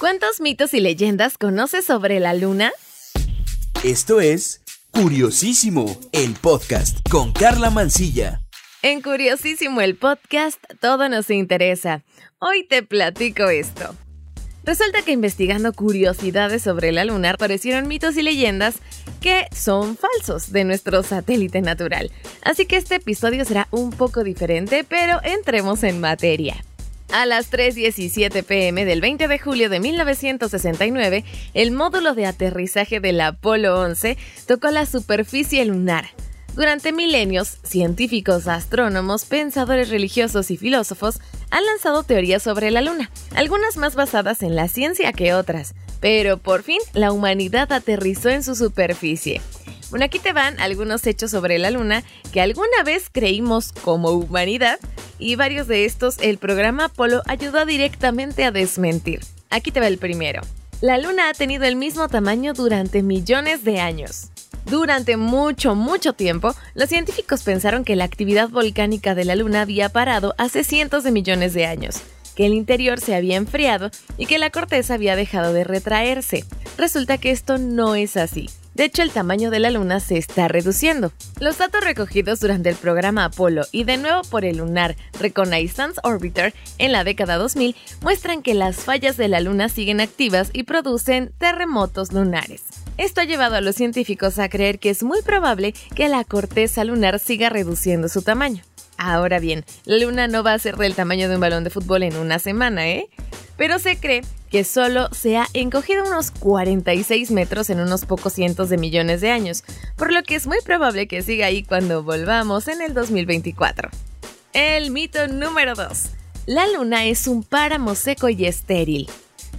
¿Cuántos mitos y leyendas conoces sobre la luna? Esto es Curiosísimo, el podcast con Carla Mancilla. En Curiosísimo, el podcast, todo nos interesa. Hoy te platico esto. Resulta que investigando curiosidades sobre la luna aparecieron mitos y leyendas que son falsos de nuestro satélite natural. Así que este episodio será un poco diferente, pero entremos en materia. A las 3.17 pm del 20 de julio de 1969, el módulo de aterrizaje del Apolo 11 tocó la superficie lunar. Durante milenios, científicos, astrónomos, pensadores religiosos y filósofos han lanzado teorías sobre la Luna, algunas más basadas en la ciencia que otras, pero por fin la humanidad aterrizó en su superficie. Bueno, aquí te van algunos hechos sobre la Luna que alguna vez creímos como humanidad y varios de estos el programa Apolo ayudó directamente a desmentir. Aquí te va el primero. La Luna ha tenido el mismo tamaño durante millones de años. Durante mucho, mucho tiempo, los científicos pensaron que la actividad volcánica de la Luna había parado hace cientos de millones de años, que el interior se había enfriado y que la corteza había dejado de retraerse. Resulta que esto no es así. De hecho, el tamaño de la Luna se está reduciendo. Los datos recogidos durante el programa Apolo y de nuevo por el Lunar Reconnaissance Orbiter en la década 2000 muestran que las fallas de la Luna siguen activas y producen terremotos lunares. Esto ha llevado a los científicos a creer que es muy probable que la corteza lunar siga reduciendo su tamaño. Ahora bien, la luna no va a ser del tamaño de un balón de fútbol en una semana, ¿eh? Pero se cree que solo se ha encogido unos 46 metros en unos pocos cientos de millones de años, por lo que es muy probable que siga ahí cuando volvamos en el 2024. El mito número 2. La luna es un páramo seco y estéril.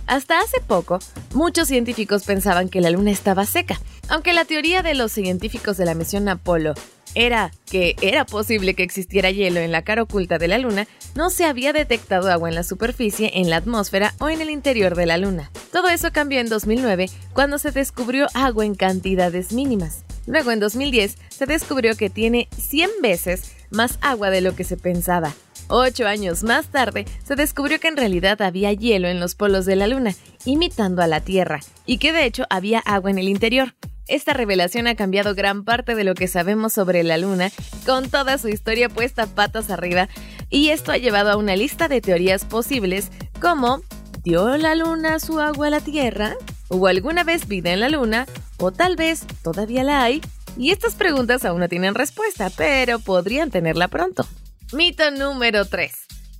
Hasta hace poco, muchos científicos pensaban que la Luna estaba seca, aunque la teoría de los científicos de la misión Apolo era que era posible que existiera hielo en la cara oculta de la Luna, no se había detectado agua en la superficie, en la atmósfera o en el interior de la Luna. Todo eso cambió en 2009 cuando se descubrió agua en cantidades mínimas. Luego en 2010 se descubrió que tiene 100 veces más agua de lo que se pensaba. Ocho años más tarde, se descubrió que en realidad había hielo en los polos de la Luna, imitando a la Tierra, y que de hecho había agua en el interior. Esta revelación ha cambiado gran parte de lo que sabemos sobre la Luna, con toda su historia puesta patas arriba, y esto ha llevado a una lista de teorías posibles como ¿dio la Luna su agua a la Tierra? ¿Hubo alguna vez vida en la Luna? ¿O tal vez todavía la hay? Y estas preguntas aún no tienen respuesta, pero podrían tenerla pronto. Mito número 3.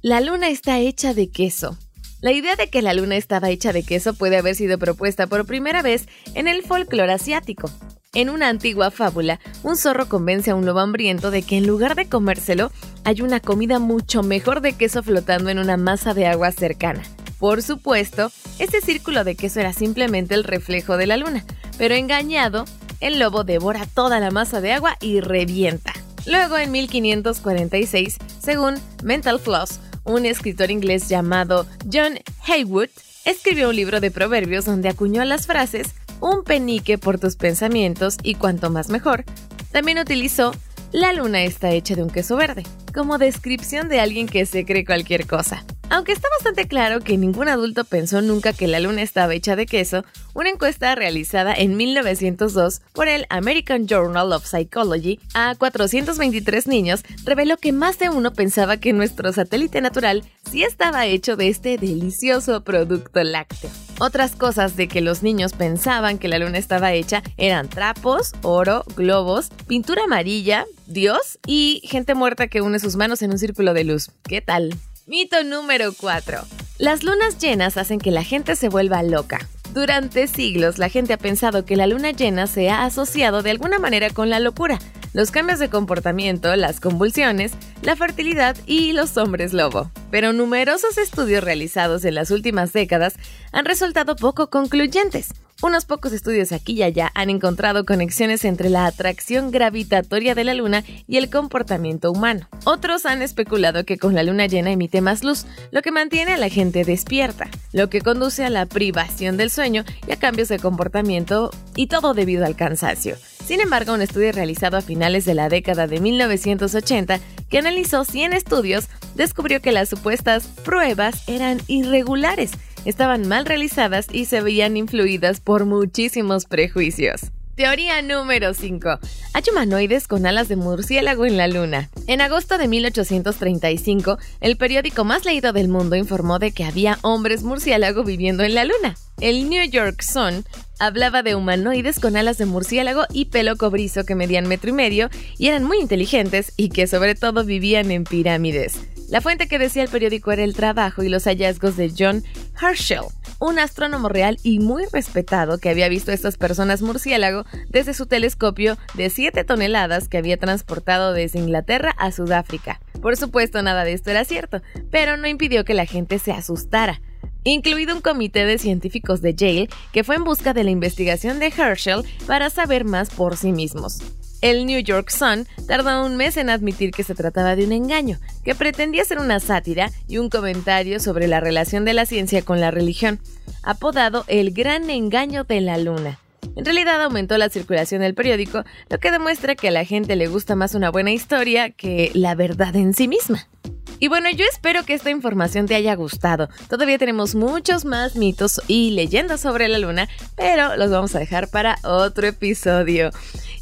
La luna está hecha de queso. La idea de que la luna estaba hecha de queso puede haber sido propuesta por primera vez en el folclore asiático. En una antigua fábula, un zorro convence a un lobo hambriento de que en lugar de comérselo, hay una comida mucho mejor de queso flotando en una masa de agua cercana. Por supuesto, este círculo de queso era simplemente el reflejo de la luna, pero engañado, el lobo devora toda la masa de agua y revienta. Luego, en 1546, según Mental Floss, un escritor inglés llamado John Haywood escribió un libro de proverbios donde acuñó las frases un penique por tus pensamientos y cuanto más mejor. También utilizó la luna está hecha de un queso verde, como descripción de alguien que se cree cualquier cosa. Aunque está bastante claro que ningún adulto pensó nunca que la luna estaba hecha de queso, una encuesta realizada en 1902 por el American Journal of Psychology a 423 niños reveló que más de uno pensaba que nuestro satélite natural sí estaba hecho de este delicioso producto lácteo. Otras cosas de que los niños pensaban que la luna estaba hecha eran trapos, oro, globos, pintura amarilla, Dios y gente muerta que une sus manos en un círculo de luz. ¿Qué tal? Mito número 4. Las lunas llenas hacen que la gente se vuelva loca. Durante siglos la gente ha pensado que la luna llena se ha asociado de alguna manera con la locura, los cambios de comportamiento, las convulsiones, la fertilidad y los hombres lobo. Pero numerosos estudios realizados en las últimas décadas han resultado poco concluyentes. Unos pocos estudios aquí y allá han encontrado conexiones entre la atracción gravitatoria de la luna y el comportamiento humano. Otros han especulado que con la luna llena emite más luz, lo que mantiene a la gente despierta, lo que conduce a la privación del sueño y a cambios de comportamiento, y todo debido al cansancio. Sin embargo, un estudio realizado a finales de la década de 1980, que analizó 100 estudios, descubrió que las supuestas pruebas eran irregulares estaban mal realizadas y se veían influidas por muchísimos prejuicios. Teoría número 5. Hay humanoides con alas de murciélago en la Luna. En agosto de 1835, el periódico más leído del mundo informó de que había hombres murciélago viviendo en la Luna. El New York Sun hablaba de humanoides con alas de murciélago y pelo cobrizo que medían metro y medio y eran muy inteligentes y que sobre todo vivían en pirámides. La fuente que decía el periódico era el trabajo y los hallazgos de John Herschel, un astrónomo real y muy respetado que había visto a estas personas murciélago desde su telescopio de 7 toneladas que había transportado desde Inglaterra a Sudáfrica. Por supuesto, nada de esto era cierto, pero no impidió que la gente se asustara incluido un comité de científicos de Yale que fue en busca de la investigación de Herschel para saber más por sí mismos. El New York Sun tardó un mes en admitir que se trataba de un engaño, que pretendía ser una sátira y un comentario sobre la relación de la ciencia con la religión, apodado El Gran Engaño de la Luna. En realidad aumentó la circulación del periódico, lo que demuestra que a la gente le gusta más una buena historia que la verdad en sí misma. Y bueno, yo espero que esta información te haya gustado. Todavía tenemos muchos más mitos y leyendas sobre la luna, pero los vamos a dejar para otro episodio.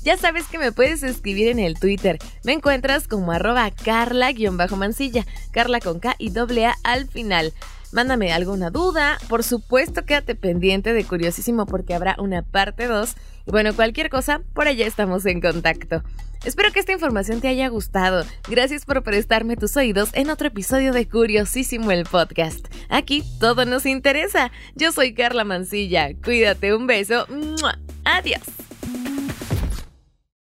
Ya sabes que me puedes escribir en el Twitter. Me encuentras como arroba carla-mansilla, carla con K y doble A al final. Mándame alguna duda, por supuesto quédate pendiente de Curiosísimo porque habrá una parte 2. Y bueno, cualquier cosa, por allá estamos en contacto. Espero que esta información te haya gustado. Gracias por prestarme tus oídos en otro episodio de Curiosísimo el podcast. Aquí todo nos interesa. Yo soy Carla Mancilla. Cuídate, un beso. Adiós.